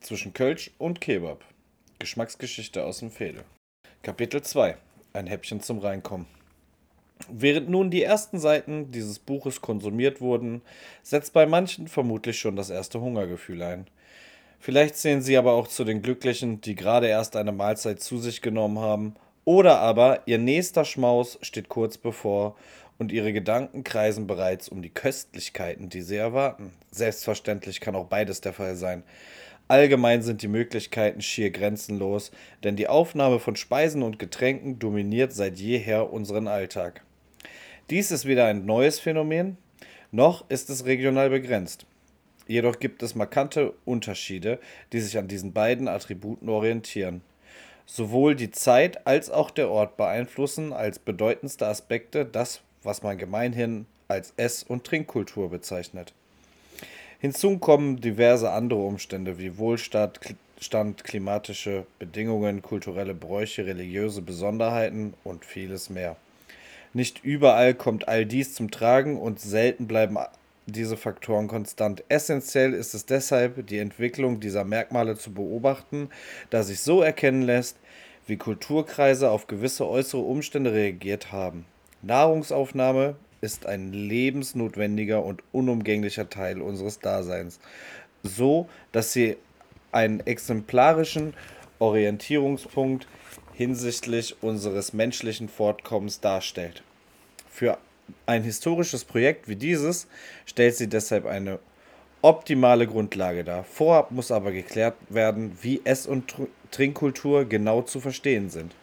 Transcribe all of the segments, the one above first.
Zwischen Kölsch und Kebab. Geschmacksgeschichte aus dem Fehde. Kapitel 2. Ein Häppchen zum Reinkommen. Während nun die ersten Seiten dieses Buches konsumiert wurden, setzt bei manchen vermutlich schon das erste Hungergefühl ein. Vielleicht zählen sie aber auch zu den Glücklichen, die gerade erst eine Mahlzeit zu sich genommen haben, oder aber ihr nächster Schmaus steht kurz bevor und ihre Gedanken kreisen bereits um die Köstlichkeiten, die sie erwarten. Selbstverständlich kann auch beides der Fall sein. Allgemein sind die Möglichkeiten schier grenzenlos, denn die Aufnahme von Speisen und Getränken dominiert seit jeher unseren Alltag. Dies ist weder ein neues Phänomen, noch ist es regional begrenzt. Jedoch gibt es markante Unterschiede, die sich an diesen beiden Attributen orientieren. Sowohl die Zeit als auch der Ort beeinflussen als bedeutendste Aspekte das, was man gemeinhin als Ess- und Trinkkultur bezeichnet. Hinzu kommen diverse andere Umstände wie Wohlstand, Stand, klimatische Bedingungen, kulturelle Bräuche, religiöse Besonderheiten und vieles mehr. Nicht überall kommt all dies zum Tragen und selten bleiben diese Faktoren konstant. Essentiell ist es deshalb, die Entwicklung dieser Merkmale zu beobachten, da sich so erkennen lässt, wie Kulturkreise auf gewisse äußere Umstände reagiert haben. Nahrungsaufnahme ist ein lebensnotwendiger und unumgänglicher Teil unseres Daseins, so dass sie einen exemplarischen Orientierungspunkt hinsichtlich unseres menschlichen Fortkommens darstellt. Für ein historisches Projekt wie dieses stellt sie deshalb eine optimale Grundlage dar. Vorab muss aber geklärt werden, wie Ess- und Trinkkultur genau zu verstehen sind.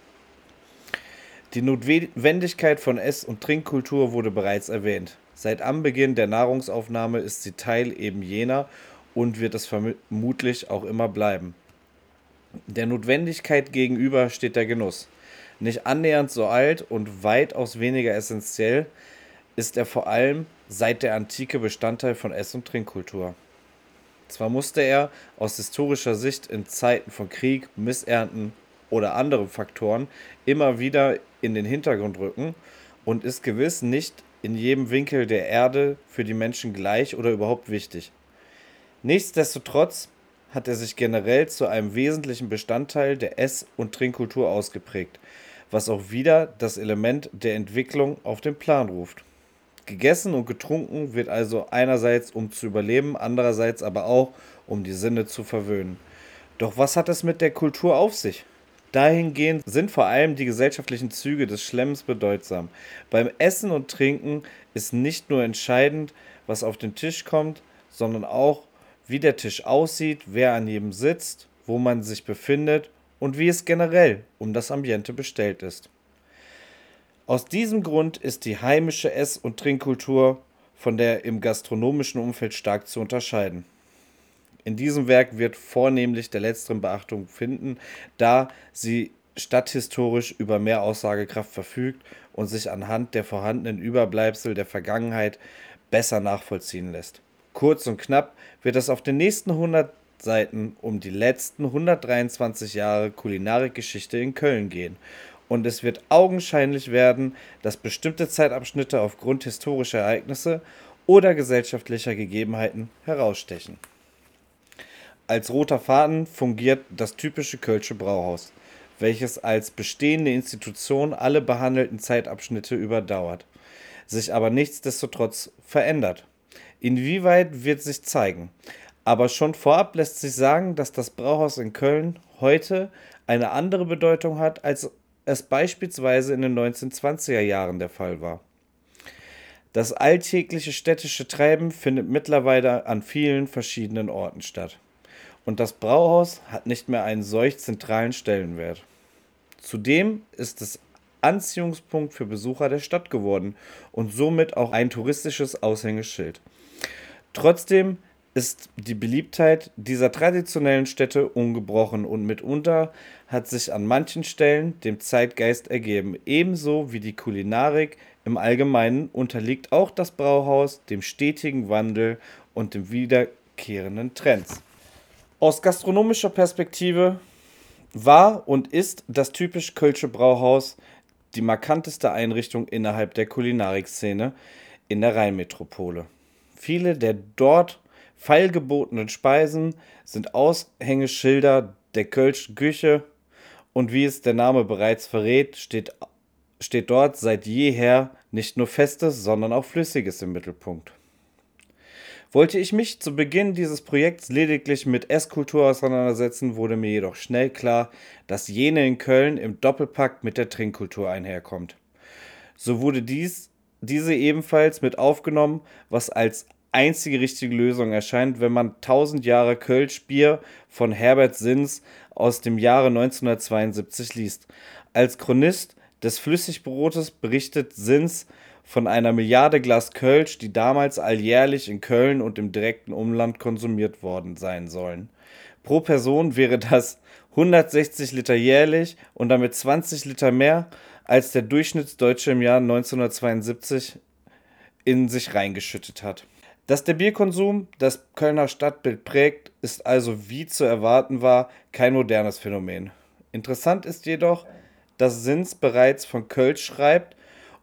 Die Notwendigkeit von Ess- und Trinkkultur wurde bereits erwähnt. Seit Anbeginn der Nahrungsaufnahme ist sie Teil eben jener und wird es vermutlich auch immer bleiben. Der Notwendigkeit gegenüber steht der Genuss. Nicht annähernd so alt und weitaus weniger essentiell ist er vor allem seit der Antike Bestandteil von Ess- und Trinkkultur. Zwar musste er aus historischer Sicht in Zeiten von Krieg, Missernten oder anderen Faktoren immer wieder in den Hintergrund rücken und ist gewiss nicht in jedem Winkel der Erde für die Menschen gleich oder überhaupt wichtig. Nichtsdestotrotz hat er sich generell zu einem wesentlichen Bestandteil der Ess- und Trinkkultur ausgeprägt, was auch wieder das Element der Entwicklung auf den Plan ruft. Gegessen und getrunken wird also einerseits um zu überleben, andererseits aber auch um die Sinne zu verwöhnen. Doch was hat es mit der Kultur auf sich? Dahingehend sind vor allem die gesellschaftlichen Züge des Schlemms bedeutsam. Beim Essen und Trinken ist nicht nur entscheidend, was auf den Tisch kommt, sondern auch, wie der Tisch aussieht, wer an jedem sitzt, wo man sich befindet und wie es generell um das Ambiente bestellt ist. Aus diesem Grund ist die heimische Ess- und Trinkkultur von der im gastronomischen Umfeld stark zu unterscheiden. In diesem Werk wird vornehmlich der letzteren Beachtung finden, da sie stadthistorisch über mehr Aussagekraft verfügt und sich anhand der vorhandenen Überbleibsel der Vergangenheit besser nachvollziehen lässt. Kurz und knapp wird es auf den nächsten 100 Seiten um die letzten 123 Jahre Kulinarikgeschichte in Köln gehen. Und es wird augenscheinlich werden, dass bestimmte Zeitabschnitte aufgrund historischer Ereignisse oder gesellschaftlicher Gegebenheiten herausstechen. Als roter Faden fungiert das typische Kölsche Brauhaus, welches als bestehende Institution alle behandelten Zeitabschnitte überdauert, sich aber nichtsdestotrotz verändert. Inwieweit wird sich zeigen. Aber schon vorab lässt sich sagen, dass das Brauhaus in Köln heute eine andere Bedeutung hat, als es beispielsweise in den 1920er Jahren der Fall war. Das alltägliche städtische Treiben findet mittlerweile an vielen verschiedenen Orten statt. Und das Brauhaus hat nicht mehr einen solch zentralen Stellenwert. Zudem ist es Anziehungspunkt für Besucher der Stadt geworden und somit auch ein touristisches Aushängeschild. Trotzdem ist die Beliebtheit dieser traditionellen Städte ungebrochen und mitunter hat sich an manchen Stellen dem Zeitgeist ergeben. Ebenso wie die Kulinarik im Allgemeinen unterliegt auch das Brauhaus dem stetigen Wandel und den wiederkehrenden Trends. Aus gastronomischer Perspektive war und ist das typisch Kölsche Brauhaus die markanteste Einrichtung innerhalb der Kulinarikszene in der Rheinmetropole. Viele der dort feilgebotenen Speisen sind Aushängeschilder der Kölschen Küche und wie es der Name bereits verrät, steht, steht dort seit jeher nicht nur Festes, sondern auch Flüssiges im Mittelpunkt. Wollte ich mich zu Beginn dieses Projekts lediglich mit Esskultur auseinandersetzen, wurde mir jedoch schnell klar, dass jene in Köln im Doppelpack mit der Trinkkultur einherkommt. So wurde dies, diese ebenfalls mit aufgenommen, was als einzige richtige Lösung erscheint, wenn man 1000 Jahre Kölsch Bier von Herbert Sins aus dem Jahre 1972 liest. Als Chronist des Flüssigbrotes berichtet Sins von einer Milliarde Glas Kölsch, die damals alljährlich in Köln und im direkten Umland konsumiert worden sein sollen. Pro Person wäre das 160 Liter jährlich und damit 20 Liter mehr, als der Durchschnittsdeutsche im Jahr 1972 in sich reingeschüttet hat. Dass der Bierkonsum das Kölner Stadtbild prägt, ist also wie zu erwarten war kein modernes Phänomen. Interessant ist jedoch, dass Sins bereits von Kölsch schreibt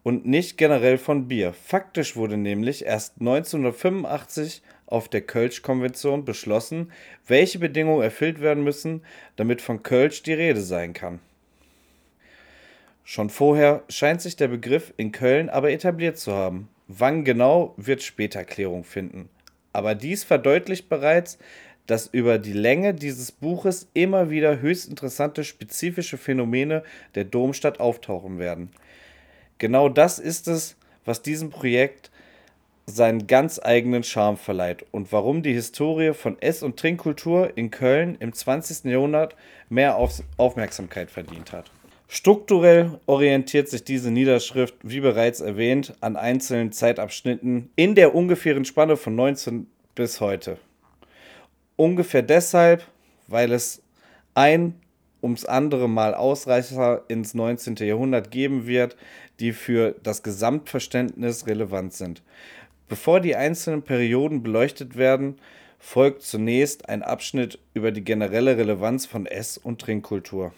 und nicht generell von Bier. Faktisch wurde nämlich erst 1985 auf der Kölsch-Konvention beschlossen, welche Bedingungen erfüllt werden müssen, damit von Kölsch die Rede sein kann. Schon vorher scheint sich der Begriff in Köln aber etabliert zu haben. Wann genau wird später Klärung finden. Aber dies verdeutlicht bereits, dass über die Länge dieses Buches immer wieder höchst interessante spezifische Phänomene der Domstadt auftauchen werden. Genau das ist es, was diesem Projekt seinen ganz eigenen Charme verleiht und warum die Historie von Ess- und Trinkkultur in Köln im 20. Jahrhundert mehr Aufmerksamkeit verdient hat. Strukturell orientiert sich diese Niederschrift, wie bereits erwähnt, an einzelnen Zeitabschnitten in der ungefähren Spanne von 19 bis heute. Ungefähr deshalb, weil es ein ums andere Mal Ausreißer ins 19. Jahrhundert geben wird, die für das Gesamtverständnis relevant sind. Bevor die einzelnen Perioden beleuchtet werden, folgt zunächst ein Abschnitt über die generelle Relevanz von Ess- und Trinkkultur.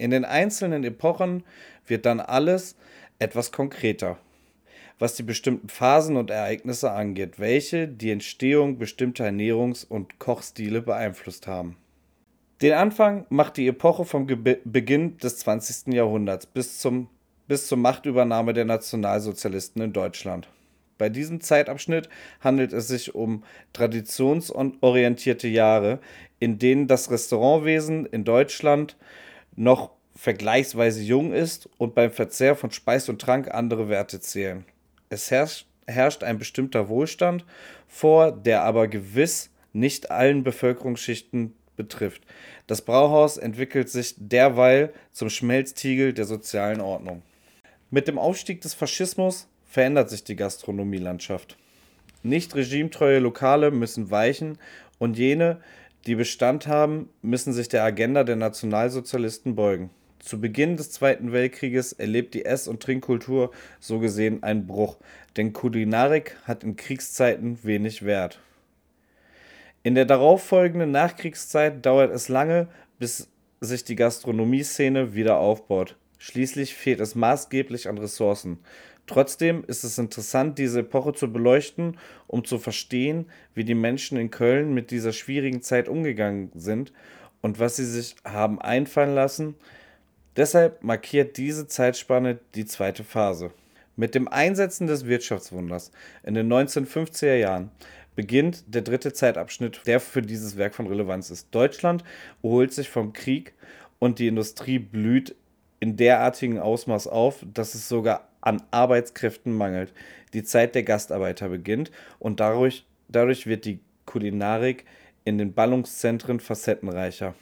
In den einzelnen Epochen wird dann alles etwas konkreter, was die bestimmten Phasen und Ereignisse angeht, welche die Entstehung bestimmter Ernährungs- und Kochstile beeinflusst haben. Den Anfang macht die Epoche vom Ge Beginn des 20. Jahrhunderts bis, zum, bis zur Machtübernahme der Nationalsozialisten in Deutschland. Bei diesem Zeitabschnitt handelt es sich um traditionsorientierte Jahre, in denen das Restaurantwesen in Deutschland noch vergleichsweise jung ist und beim Verzehr von Speis und Trank andere Werte zählen. Es herrscht, herrscht ein bestimmter Wohlstand vor, der aber gewiss nicht allen Bevölkerungsschichten betrifft. Das Brauhaus entwickelt sich derweil zum Schmelztiegel der sozialen Ordnung. Mit dem Aufstieg des Faschismus verändert sich die Gastronomielandschaft. Nicht regimetreue Lokale müssen weichen und jene, die Bestand haben, müssen sich der Agenda der Nationalsozialisten beugen. Zu Beginn des Zweiten Weltkrieges erlebt die Ess- und Trinkkultur so gesehen einen Bruch, denn Kulinarik hat in Kriegszeiten wenig Wert. In der darauffolgenden Nachkriegszeit dauert es lange, bis sich die Gastronomieszene wieder aufbaut. Schließlich fehlt es maßgeblich an Ressourcen. Trotzdem ist es interessant, diese Epoche zu beleuchten, um zu verstehen, wie die Menschen in Köln mit dieser schwierigen Zeit umgegangen sind und was sie sich haben einfallen lassen. Deshalb markiert diese Zeitspanne die zweite Phase. Mit dem Einsetzen des Wirtschaftswunders in den 1950er Jahren beginnt der dritte Zeitabschnitt, der für dieses Werk von Relevanz ist. Deutschland erholt sich vom Krieg und die Industrie blüht in derartigem Ausmaß auf, dass es sogar an Arbeitskräften mangelt. Die Zeit der Gastarbeiter beginnt und dadurch, dadurch wird die Kulinarik in den Ballungszentren facettenreicher.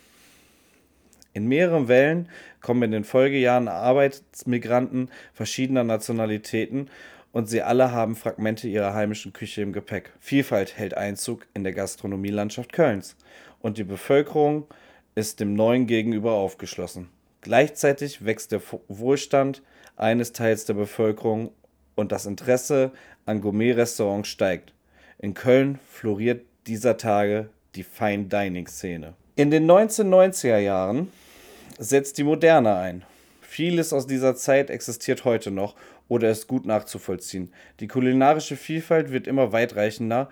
In mehreren Wellen kommen in den Folgejahren Arbeitsmigranten verschiedener Nationalitäten und sie alle haben Fragmente ihrer heimischen Küche im Gepäck. Vielfalt hält Einzug in der Gastronomielandschaft Kölns und die Bevölkerung ist dem Neuen gegenüber aufgeschlossen. Gleichzeitig wächst der Wohlstand eines Teils der Bevölkerung und das Interesse an Gourmet-Restaurants steigt. In Köln floriert dieser Tage die Fine Dining Szene. In den 1990er Jahren setzt die Moderne ein. Vieles aus dieser Zeit existiert heute noch oder ist gut nachzuvollziehen. Die kulinarische Vielfalt wird immer weitreichender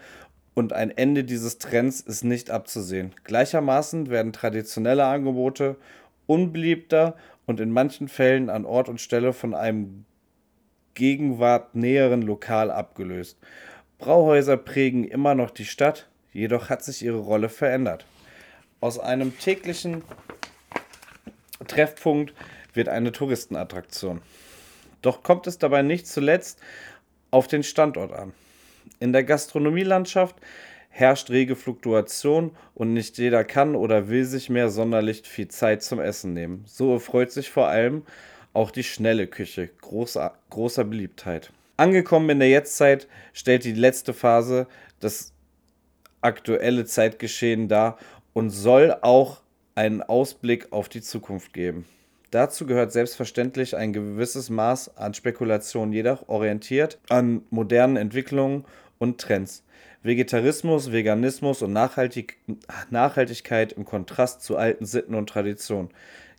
und ein Ende dieses Trends ist nicht abzusehen. Gleichermaßen werden traditionelle Angebote unbeliebter und in manchen Fällen an Ort und Stelle von einem Gegenwart näheren Lokal abgelöst. Brauhäuser prägen immer noch die Stadt, jedoch hat sich ihre Rolle verändert. Aus einem täglichen Treffpunkt wird eine Touristenattraktion. Doch kommt es dabei nicht zuletzt auf den Standort an. In der Gastronomielandschaft herrscht rege Fluktuation und nicht jeder kann oder will sich mehr sonderlich viel Zeit zum Essen nehmen. So erfreut sich vor allem auch die schnelle Küche großer, großer Beliebtheit. Angekommen in der Jetztzeit stellt die letzte Phase das aktuelle Zeitgeschehen dar und soll auch einen Ausblick auf die Zukunft geben. Dazu gehört selbstverständlich ein gewisses Maß an Spekulation, jedoch orientiert an modernen Entwicklungen und Trends. Vegetarismus, Veganismus und Nachhaltig Nachhaltigkeit im Kontrast zu alten Sitten und Traditionen.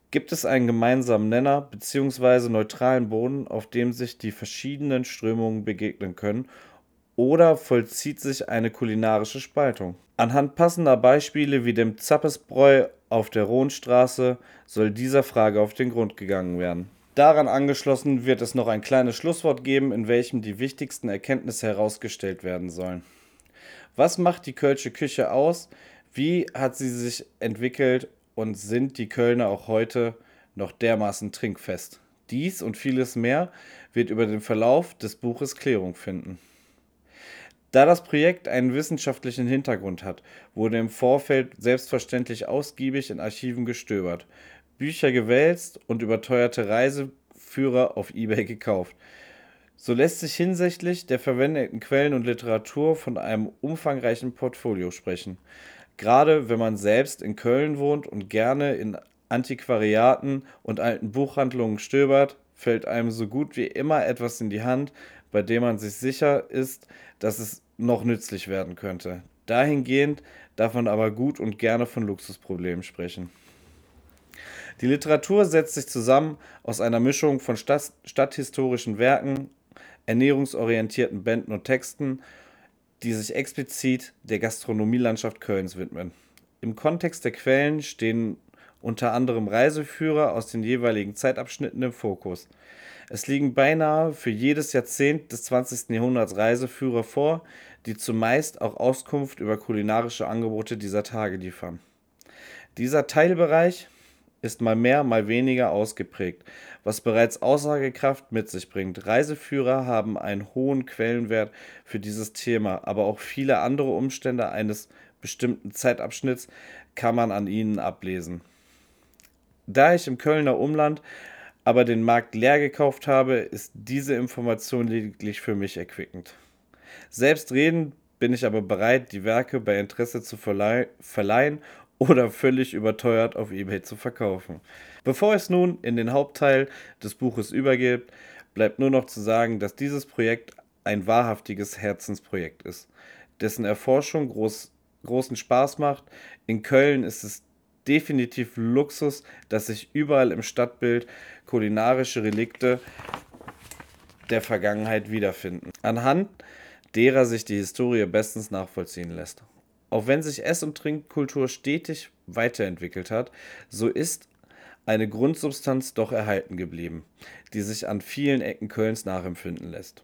Gibt es einen gemeinsamen Nenner bzw. neutralen Boden, auf dem sich die verschiedenen Strömungen begegnen können oder vollzieht sich eine kulinarische Spaltung? Anhand passender Beispiele wie dem Zappesbräu auf der Rohnstraße soll dieser Frage auf den Grund gegangen werden. Daran angeschlossen wird es noch ein kleines Schlusswort geben, in welchem die wichtigsten Erkenntnisse herausgestellt werden sollen. Was macht die Kölsche Küche aus? Wie hat sie sich entwickelt und sind die Kölner auch heute noch dermaßen trinkfest? Dies und vieles mehr wird über den Verlauf des Buches Klärung finden. Da das Projekt einen wissenschaftlichen Hintergrund hat, wurde im Vorfeld selbstverständlich ausgiebig in Archiven gestöbert, Bücher gewälzt und überteuerte Reiseführer auf eBay gekauft. So lässt sich hinsichtlich der verwendeten Quellen und Literatur von einem umfangreichen Portfolio sprechen. Gerade wenn man selbst in Köln wohnt und gerne in Antiquariaten und alten Buchhandlungen stöbert, fällt einem so gut wie immer etwas in die Hand, bei dem man sich sicher ist, dass es noch nützlich werden könnte. Dahingehend darf man aber gut und gerne von Luxusproblemen sprechen. Die Literatur setzt sich zusammen aus einer Mischung von Stadt stadthistorischen Werken, ernährungsorientierten Bänden und Texten, die sich explizit der Gastronomielandschaft Kölns widmen. Im Kontext der Quellen stehen unter anderem Reiseführer aus den jeweiligen Zeitabschnitten im Fokus. Es liegen beinahe für jedes Jahrzehnt des 20. Jahrhunderts Reiseführer vor, die zumeist auch Auskunft über kulinarische Angebote dieser Tage liefern. Dieser Teilbereich ist mal mehr, mal weniger ausgeprägt, was bereits Aussagekraft mit sich bringt. Reiseführer haben einen hohen Quellenwert für dieses Thema, aber auch viele andere Umstände eines bestimmten Zeitabschnitts kann man an ihnen ablesen. Da ich im Kölner Umland aber den Markt leer gekauft habe, ist diese Information lediglich für mich erquickend. Selbstredend bin ich aber bereit, die Werke bei Interesse zu verlei verleihen oder völlig überteuert auf eBay zu verkaufen. Bevor es nun in den Hauptteil des Buches übergeht, bleibt nur noch zu sagen, dass dieses Projekt ein wahrhaftiges Herzensprojekt ist, dessen Erforschung groß, großen Spaß macht. In Köln ist es definitiv Luxus, dass sich überall im Stadtbild kulinarische Relikte der Vergangenheit wiederfinden, anhand derer sich die Historie bestens nachvollziehen lässt. Auch wenn sich Ess- und Trinkkultur stetig weiterentwickelt hat, so ist eine Grundsubstanz doch erhalten geblieben, die sich an vielen Ecken Kölns nachempfinden lässt.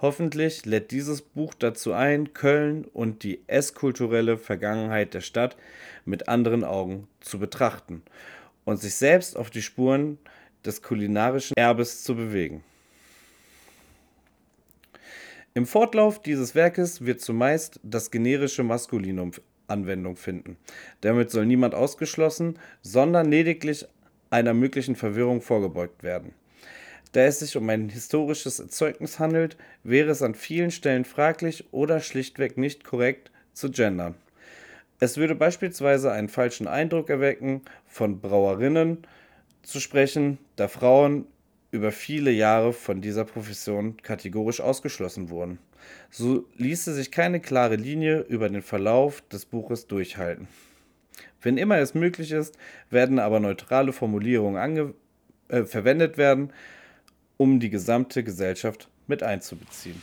Hoffentlich lädt dieses Buch dazu ein, Köln und die esskulturelle Vergangenheit der Stadt mit anderen Augen zu betrachten und sich selbst auf die Spuren des kulinarischen Erbes zu bewegen. Im Fortlauf dieses Werkes wird zumeist das generische Maskulinum Anwendung finden. Damit soll niemand ausgeschlossen, sondern lediglich einer möglichen Verwirrung vorgebeugt werden. Da es sich um ein historisches Erzeugnis handelt, wäre es an vielen Stellen fraglich oder schlichtweg nicht korrekt zu gendern. Es würde beispielsweise einen falschen Eindruck erwecken, von Brauerinnen zu sprechen, da Frauen über viele Jahre von dieser Profession kategorisch ausgeschlossen wurden. So ließe sich keine klare Linie über den Verlauf des Buches durchhalten. Wenn immer es möglich ist, werden aber neutrale Formulierungen äh, verwendet werden, um die gesamte Gesellschaft mit einzubeziehen.